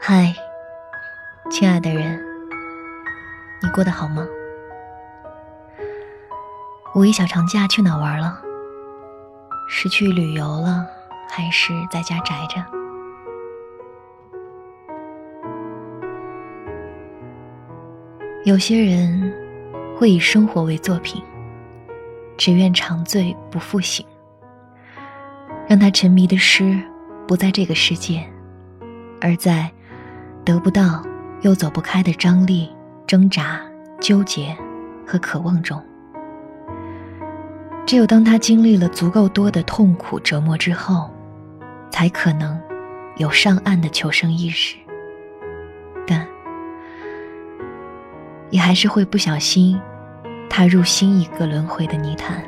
嗨，亲爱的人，你过得好吗？五一小长假去哪玩了？是去旅游了，还是在家宅着？有些人会以生活为作品，只愿长醉不复醒，让他沉迷的诗不在这个世界，而在。得不到又走不开的张力、挣扎、纠结和渴望中，只有当他经历了足够多的痛苦折磨之后，才可能有上岸的求生意识。但也还是会不小心踏入新一个轮回的泥潭，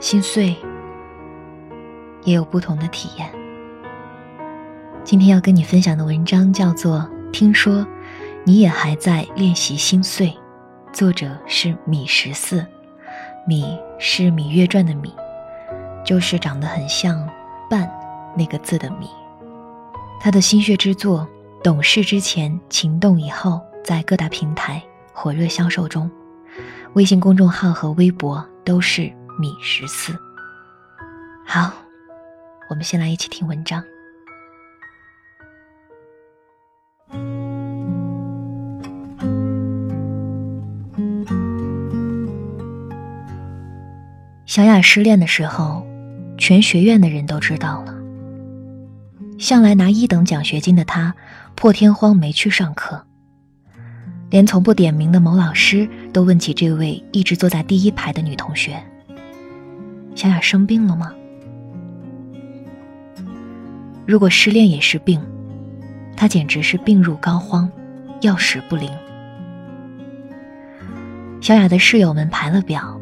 心碎也有不同的体验。今天要跟你分享的文章叫做《听说你也还在练习心碎》，作者是米十四，米是《芈月传》的米，就是长得很像“半”那个字的米。他的心血之作《懂事之前，情动以后》在各大平台火热销售中，微信公众号和微博都是米十四。好，我们先来一起听文章。小雅失恋的时候，全学院的人都知道了。向来拿一等奖学金的她，破天荒没去上课。连从不点名的某老师都问起这位一直坐在第一排的女同学：“小雅生病了吗？”如果失恋也是病，她简直是病入膏肓，药食不灵。小雅的室友们排了表。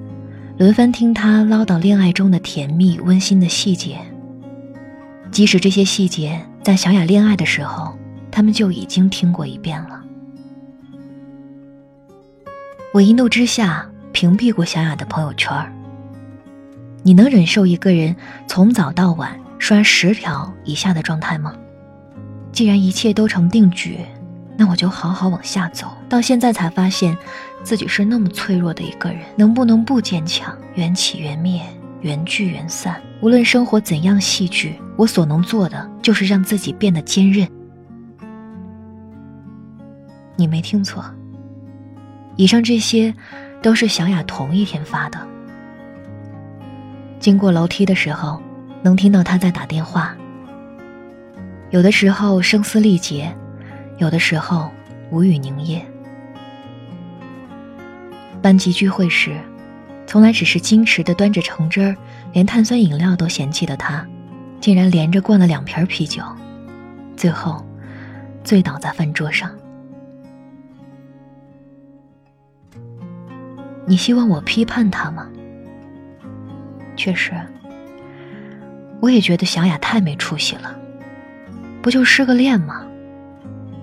轮番听他唠叨恋爱中的甜蜜温馨的细节，即使这些细节在小雅恋爱的时候，他们就已经听过一遍了。我一怒之下屏蔽过小雅的朋友圈你能忍受一个人从早到晚刷十条以下的状态吗？既然一切都成定局，那我就好好往下走。到现在才发现。自己是那么脆弱的一个人，能不能不坚强？缘起缘灭，缘聚缘散。无论生活怎样戏剧，我所能做的就是让自己变得坚韧。你没听错，以上这些都是小雅同一天发的。经过楼梯的时候，能听到她在打电话。有的时候声嘶力竭，有的时候无语凝噎。班级聚会时，从来只是矜持的端着橙汁儿，连碳酸饮料都嫌弃的他，竟然连着灌了两瓶啤酒，最后醉倒在饭桌上。你希望我批判他吗？确实，我也觉得小雅太没出息了。不就失个恋吗？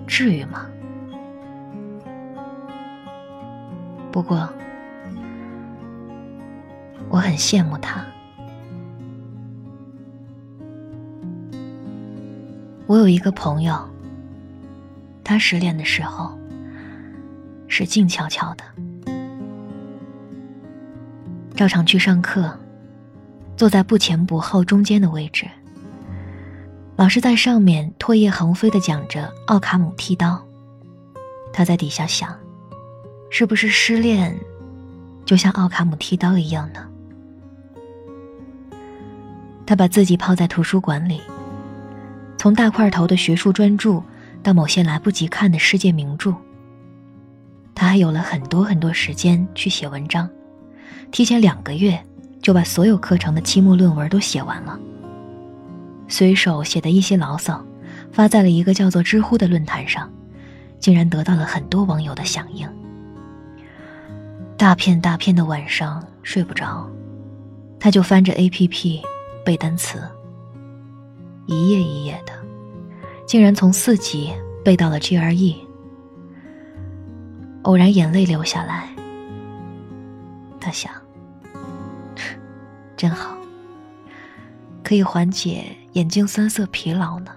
至于吗？不过，我很羡慕他。我有一个朋友，他失恋的时候是静悄悄的，照常去上课，坐在不前不后中间的位置。老师在上面唾液横飞的讲着奥卡姆剃刀，他在底下想。是不是失恋，就像奥卡姆剃刀一样呢？他把自己泡在图书馆里，从大块头的学术专著到某些来不及看的世界名著。他还有了很多很多时间去写文章，提前两个月就把所有课程的期末论文都写完了。随手写的一些牢骚，发在了一个叫做知乎的论坛上，竟然得到了很多网友的响应。大片大片的晚上睡不着，他就翻着 A P P 背单词，一页一页的，竟然从四级背到了 G R E。偶然眼泪流下来，他想，真好，可以缓解眼睛酸涩疲劳呢？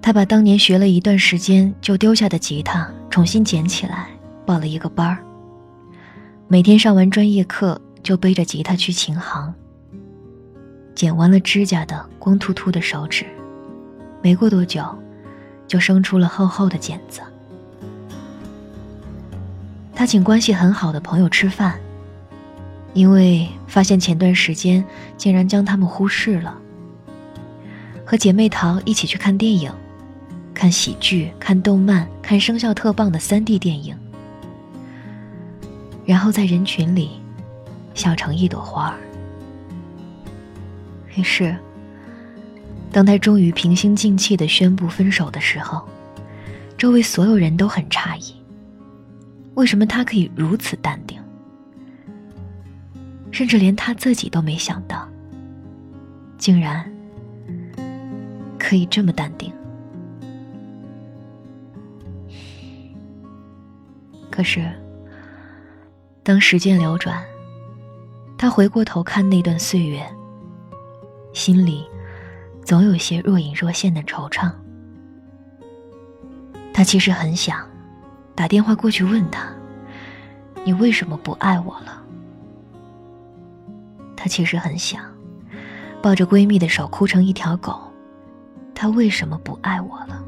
他把当年学了一段时间就丢下的吉他重新捡起来报了一个班儿每天上完专业课就背着吉他去琴行剪完了指甲的光秃秃的手指没过多久就生出了厚厚的茧子。他请关系很好的朋友吃饭因为发现前段时间竟然将他们忽视了。和姐妹淘一起去看电影。看喜剧、看动漫、看声效特棒的三 D 电影，然后在人群里笑成一朵花儿。于是，当他终于平心静气的宣布分手的时候，周围所有人都很诧异：为什么他可以如此淡定？甚至连他自己都没想到，竟然可以这么淡定。可是，当时间流转，他回过头看那段岁月，心里总有些若隐若现的惆怅。他其实很想打电话过去问他：“你为什么不爱我了？”他其实很想抱着闺蜜的手哭成一条狗：“他为什么不爱我了？”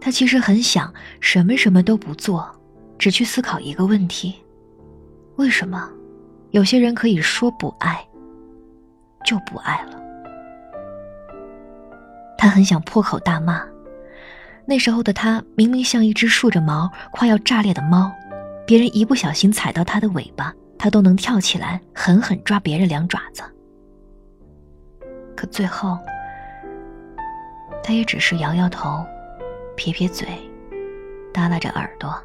他其实很想什么什么都不做，只去思考一个问题：为什么有些人可以说不爱就不爱了？他很想破口大骂，那时候的他明明像一只竖着毛、快要炸裂的猫，别人一不小心踩到他的尾巴，他都能跳起来狠狠抓别人两爪子。可最后，他也只是摇摇头。撇撇嘴，耷拉着耳朵，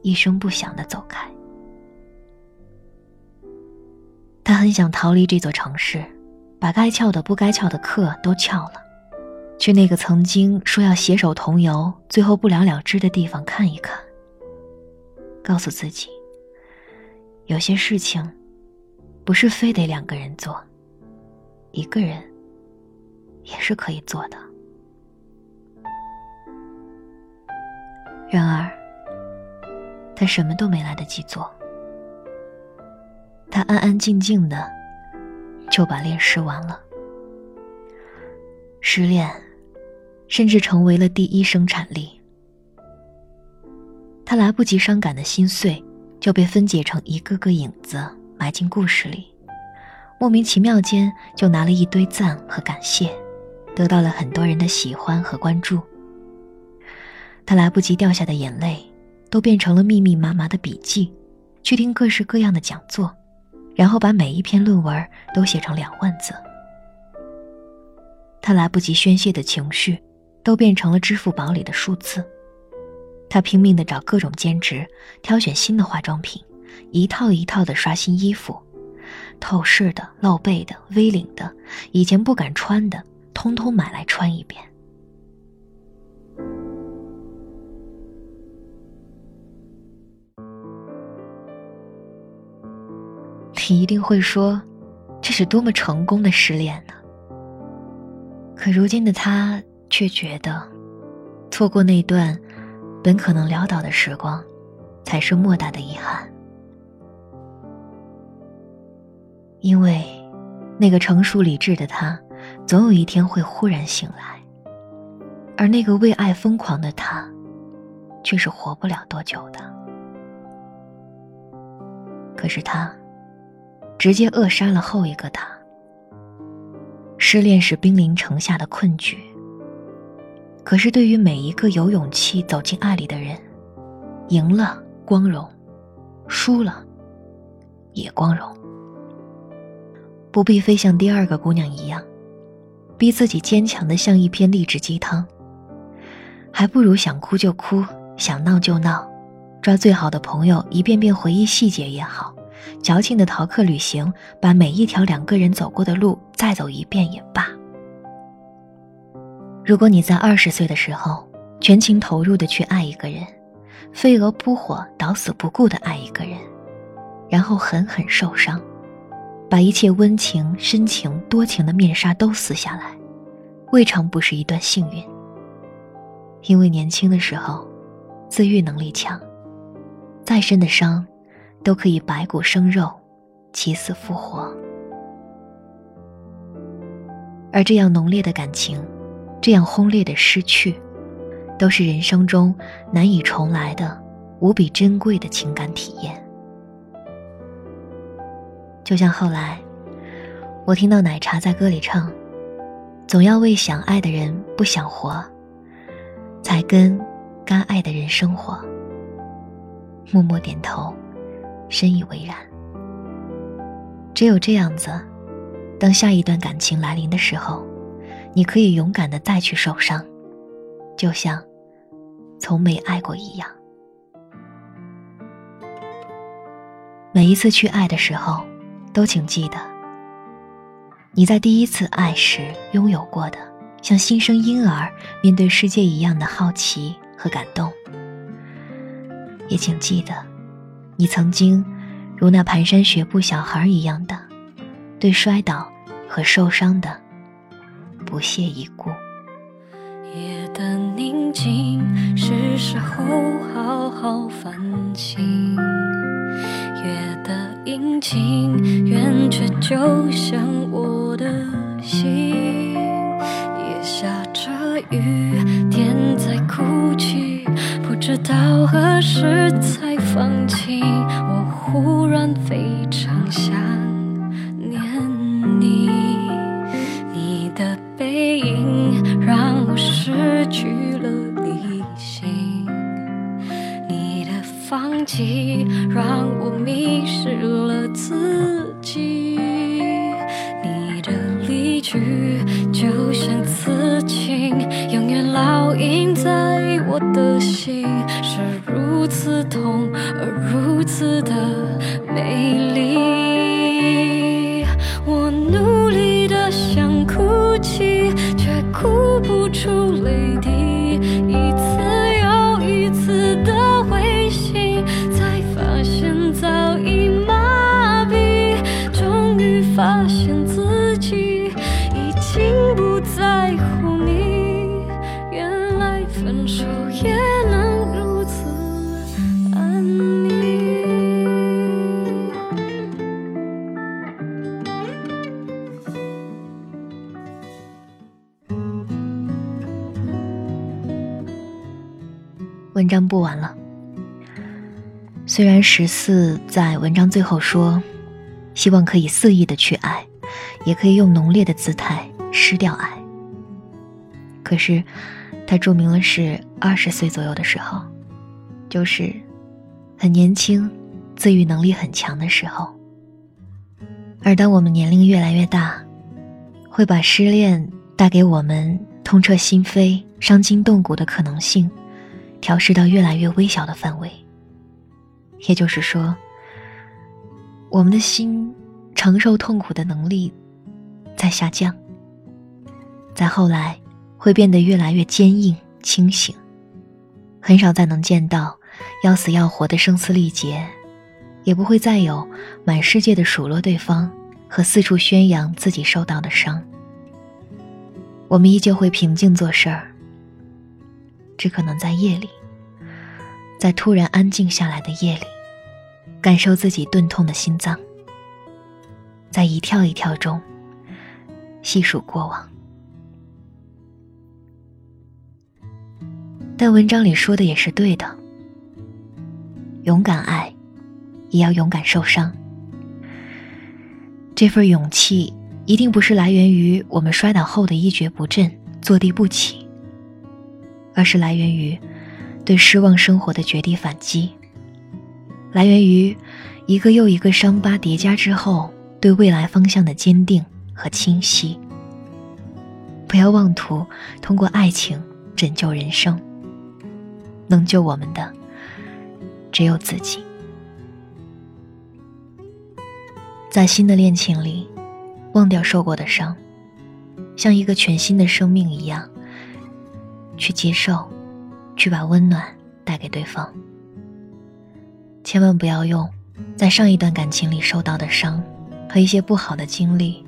一声不响的走开。他很想逃离这座城市，把该翘的、不该翘的课都翘了，去那个曾经说要携手同游，最后不了了之的地方看一看。告诉自己，有些事情不是非得两个人做，一个人也是可以做的。然而，他什么都没来得及做。他安安静静的就把恋失完了。失恋，甚至成为了第一生产力。他来不及伤感的心碎，就被分解成一个个影子埋进故事里，莫名其妙间就拿了一堆赞和感谢，得到了很多人的喜欢和关注。他来不及掉下的眼泪，都变成了密密麻麻的笔记，去听各式各样的讲座，然后把每一篇论文都写成两万字。他来不及宣泄的情绪，都变成了支付宝里的数字。他拼命的找各种兼职，挑选新的化妆品，一套一套的刷新衣服，透视的、露背的、V 领的，以前不敢穿的，通通买来穿一遍。你一定会说，这是多么成功的失恋呢？可如今的他却觉得，错过那段本可能潦倒的时光，才是莫大的遗憾。因为，那个成熟理智的他，总有一天会忽然醒来，而那个为爱疯狂的他，却是活不了多久的。可是他。直接扼杀了后一个他。失恋是兵临城下的困局。可是对于每一个有勇气走进爱里的人，赢了光荣，输了也光荣。不必非像第二个姑娘一样，逼自己坚强的像一篇励志鸡汤。还不如想哭就哭，想闹就闹，抓最好的朋友一遍遍回忆细节也好。矫情的逃课旅行，把每一条两个人走过的路再走一遍也罢。如果你在二十岁的时候全情投入的去爱一个人，飞蛾扑火、捣死不顾的爱一个人，然后狠狠受伤，把一切温情、深情、多情的面纱都撕下来，未尝不是一段幸运。因为年轻的时候，自愈能力强，再深的伤，都可以白骨生肉，起死复活。而这样浓烈的感情，这样轰烈的失去，都是人生中难以重来的、无比珍贵的情感体验。就像后来，我听到奶茶在歌里唱：“总要为想爱的人不想活，才跟该爱的人生活。”默默点头，深以为然。只有这样子，当下一段感情来临的时候，你可以勇敢的再去受伤，就像从没爱过一样。每一次去爱的时候。都请记得，你在第一次爱时拥有过的像新生婴儿面对世界一样的好奇和感动。也请记得，你曾经如那蹒跚学步小孩一样的，对摔倒和受伤的不屑一顾。夜的宁静，是时候好好反省。夜的阴晴圆缺，就像我的心。也下着雨，天在哭泣，不知道何时才放晴。我忽然非常想背影让我失去了理性，你的放弃让我迷失了。自己，你的离去就像刺青，永远烙印在我的心，是如此痛而如此的美丽。章不完了。虽然十四在文章最后说，希望可以肆意的去爱，也可以用浓烈的姿态失掉爱。可是，他注明了是二十岁左右的时候，就是很年轻、自愈能力很强的时候。而当我们年龄越来越大，会把失恋带给我们痛彻心扉、伤筋动骨的可能性。调试到越来越微小的范围，也就是说，我们的心承受痛苦的能力在下降。再后来，会变得越来越坚硬、清醒，很少再能见到要死要活的声嘶力竭，也不会再有满世界的数落对方和四处宣扬自己受到的伤。我们依旧会平静做事儿。只可能在夜里，在突然安静下来的夜里，感受自己钝痛的心脏，在一跳一跳中细数过往。但文章里说的也是对的，勇敢爱，也要勇敢受伤。这份勇气一定不是来源于我们摔倒后的一蹶不振、坐地不起。而是来源于对失望生活的绝地反击，来源于一个又一个伤疤叠加之后对未来方向的坚定和清晰。不要妄图通过爱情拯救人生，能救我们的只有自己。在新的恋情里，忘掉受过的伤，像一个全新的生命一样。去接受，去把温暖带给对方。千万不要用在上一段感情里受到的伤和一些不好的经历，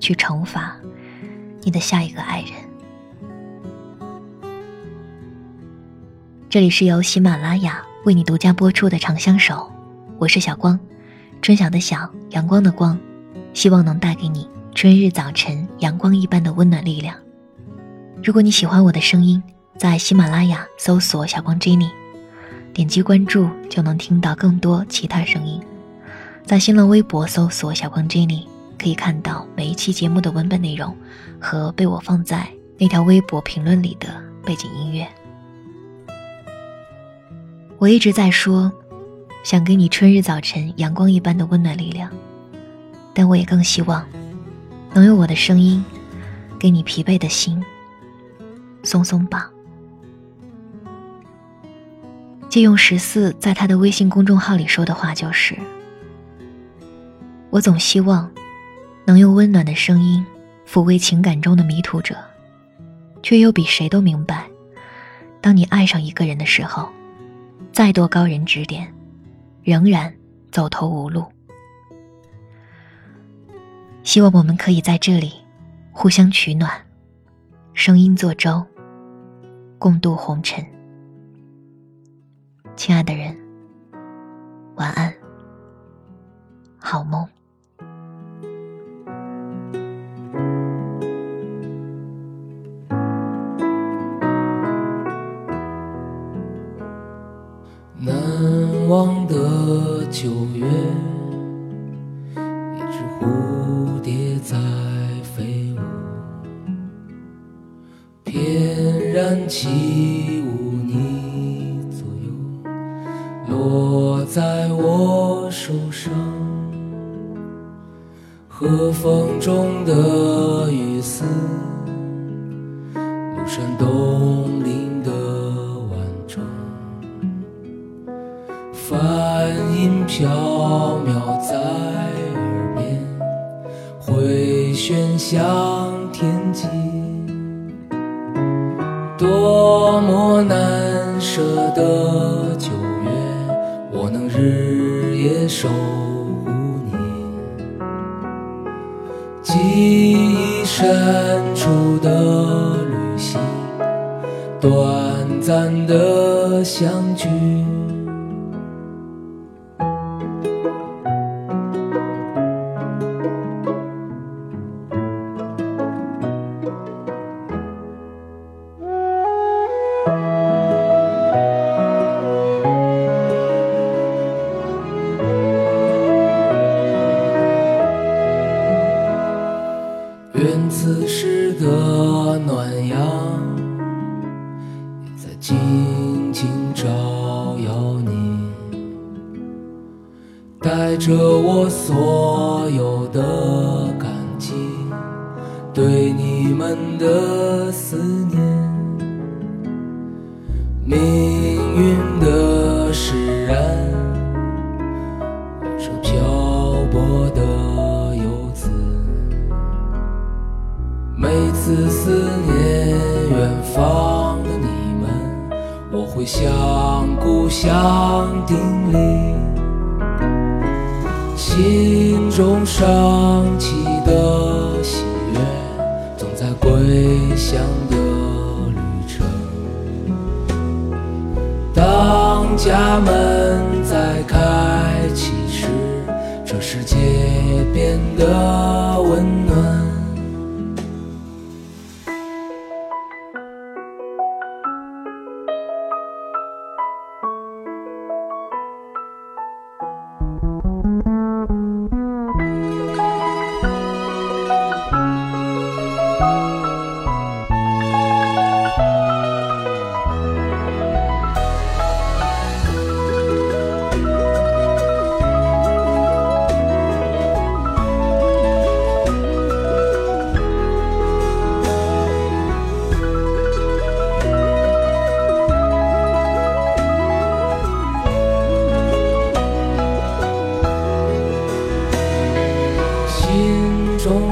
去惩罚你的下一个爱人。这里是由喜马拉雅为你独家播出的《长相守》，我是小光，春晓的晓，阳光的光，希望能带给你春日早晨阳光一般的温暖力量。如果你喜欢我的声音，在喜马拉雅搜索“小光 Jenny”，点击关注就能听到更多其他声音。在新浪微博搜索“小光 Jenny”，可以看到每一期节目的文本内容和被我放在那条微博评论里的背景音乐。我一直在说，想给你春日早晨阳光一般的温暖力量，但我也更希望，能用我的声音，给你疲惫的心松松绑。借用十四在他的微信公众号里说的话，就是：我总希望，能用温暖的声音，抚慰情感中的迷途者，却又比谁都明白，当你爱上一个人的时候。再多高人指点，仍然走投无路。希望我们可以在这里互相取暖，声音作舟，共度红尘。亲爱的人，晚安，好梦。山东岭。梵音飘渺在耳边，回旋响的命运的使然。这漂泊的游子。每次思念远方的你们，我会向故乡叮咛，心中升起家门在开启时，这世界变得温暖。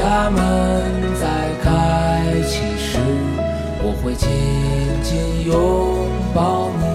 家门在开启时，我会紧紧拥抱你。